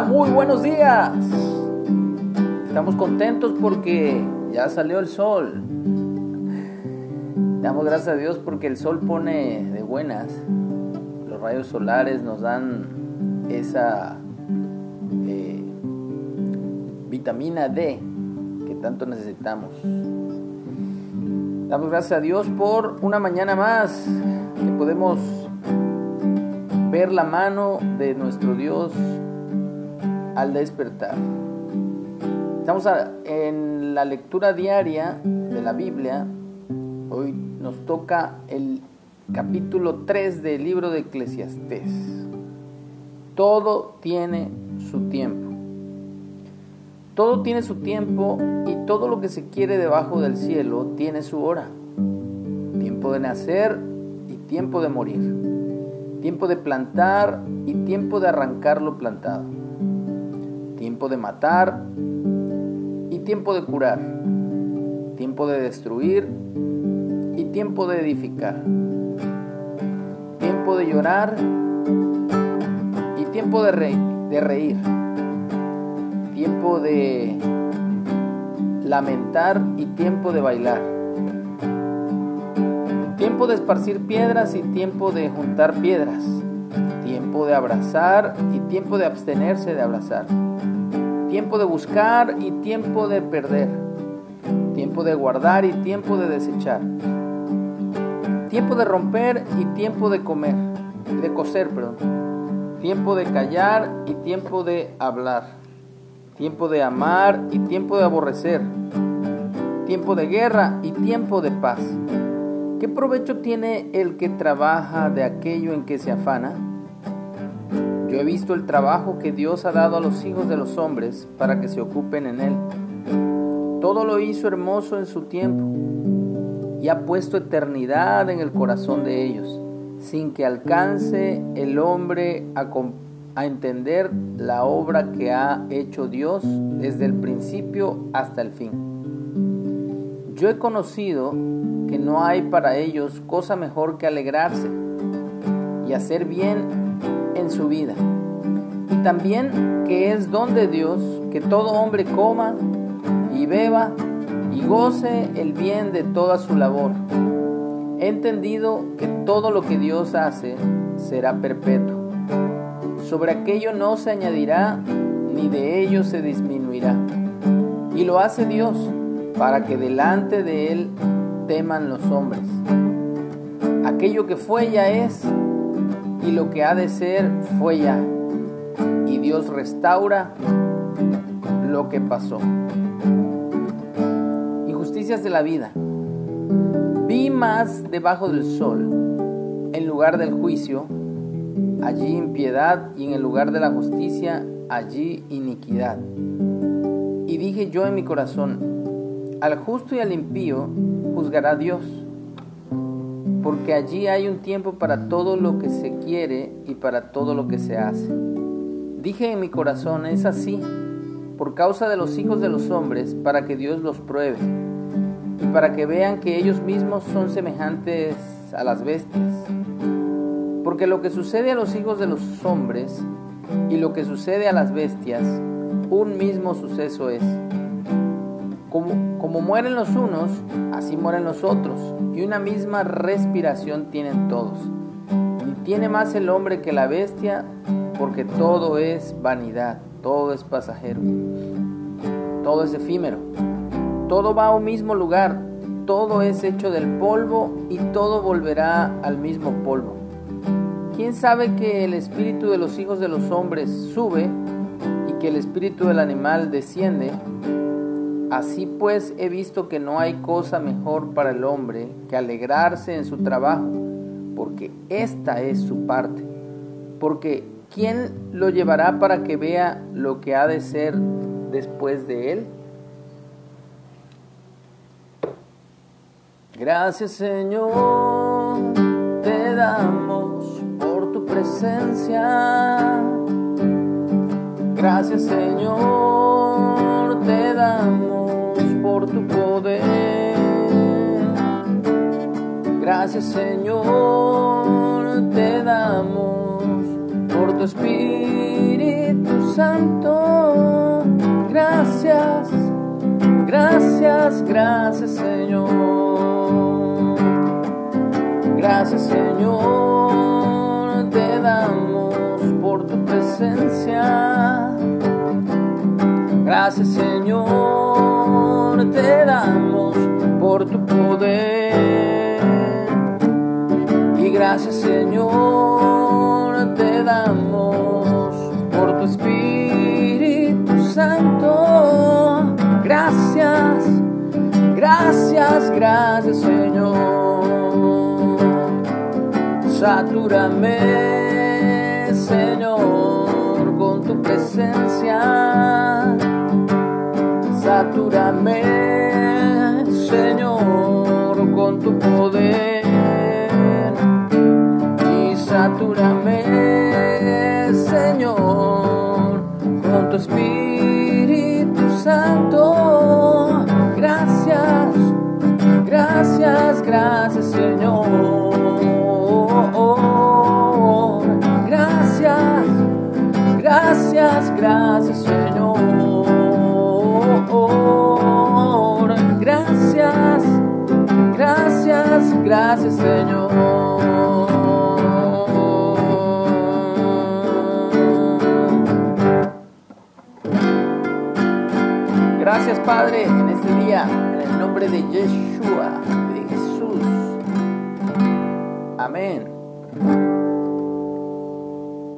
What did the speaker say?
Muy buenos días. Estamos contentos porque ya salió el sol. Damos gracias a Dios porque el sol pone de buenas. Los rayos solares nos dan esa eh, vitamina D que tanto necesitamos. Damos gracias a Dios por una mañana más que podemos ver la mano de nuestro Dios al despertar. Estamos en la lectura diaria de la Biblia. Hoy nos toca el capítulo 3 del libro de Eclesiastés. Todo tiene su tiempo. Todo tiene su tiempo y todo lo que se quiere debajo del cielo tiene su hora. Tiempo de nacer y tiempo de morir. Tiempo de plantar y tiempo de arrancar lo plantado. Tiempo de matar y tiempo de curar. Tiempo de destruir y tiempo de edificar. Tiempo de llorar y tiempo de, de reír tiempo de lamentar y tiempo de bailar. Tiempo de esparcir piedras y tiempo de juntar piedras. Tiempo de abrazar y tiempo de abstenerse de abrazar. Tiempo de buscar y tiempo de perder. Tiempo de guardar y tiempo de desechar. Tiempo de romper y tiempo de comer, de coser, perdón. Tiempo de callar y tiempo de hablar tiempo de amar y tiempo de aborrecer, tiempo de guerra y tiempo de paz. ¿Qué provecho tiene el que trabaja de aquello en que se afana? Yo he visto el trabajo que Dios ha dado a los hijos de los hombres para que se ocupen en él. Todo lo hizo hermoso en su tiempo y ha puesto eternidad en el corazón de ellos, sin que alcance el hombre a a entender la obra que ha hecho Dios desde el principio hasta el fin. Yo he conocido que no hay para ellos cosa mejor que alegrarse y hacer bien en su vida. Y también que es don de Dios que todo hombre coma y beba y goce el bien de toda su labor. He entendido que todo lo que Dios hace será perpetuo sobre aquello no se añadirá, ni de ello se disminuirá. Y lo hace Dios, para que delante de Él teman los hombres. Aquello que fue ya es, y lo que ha de ser fue ya. Y Dios restaura lo que pasó. Injusticias de la vida. Vi más debajo del sol, en lugar del juicio, allí impiedad y en el lugar de la justicia, allí iniquidad. Y dije yo en mi corazón, al justo y al impío juzgará Dios, porque allí hay un tiempo para todo lo que se quiere y para todo lo que se hace. Dije en mi corazón, es así, por causa de los hijos de los hombres, para que Dios los pruebe, y para que vean que ellos mismos son semejantes a las bestias porque lo que sucede a los hijos de los hombres y lo que sucede a las bestias, un mismo suceso es. Como, mueren los unos, así mueren los otros, y una misma respiración tienen todos. Y tiene más el hombre que la bestia, porque todo es vanidad, todo es pasajero, todo es efímero, todo va a un mismo lugar, todo es hecho del polvo y todo volverá al mismo polvo. ¿Quién sabe que el espíritu de los hijos de los hombres sube y que el espíritu del animal desciende? Así pues he visto que no hay cosa mejor para el hombre que alegrarse en su trabajo, porque esta es su parte. Porque ¿quién lo llevará para que vea lo que ha de ser después de él? Gracias Señor, te damos presencia. Gracias Señor, te damos Gracias Señor, te damos por tu Espíritu Santo. Gracias, gracias, gracias Señor. Gracias Señor, te damos por tu presencia. Gracias Señor, te damos por tu poder. Gracias Señor, te damos por tu Espíritu Santo. Gracias, gracias, gracias Señor. Satúrame Señor con tu presencia. Satúrame Señor con tu poder gracias, Señor. Gracias, gracias, gracias, Señor. Gracias, gracias, gracias, Señor. Gracias Padre en este día, en el nombre de Yeshua. Amén.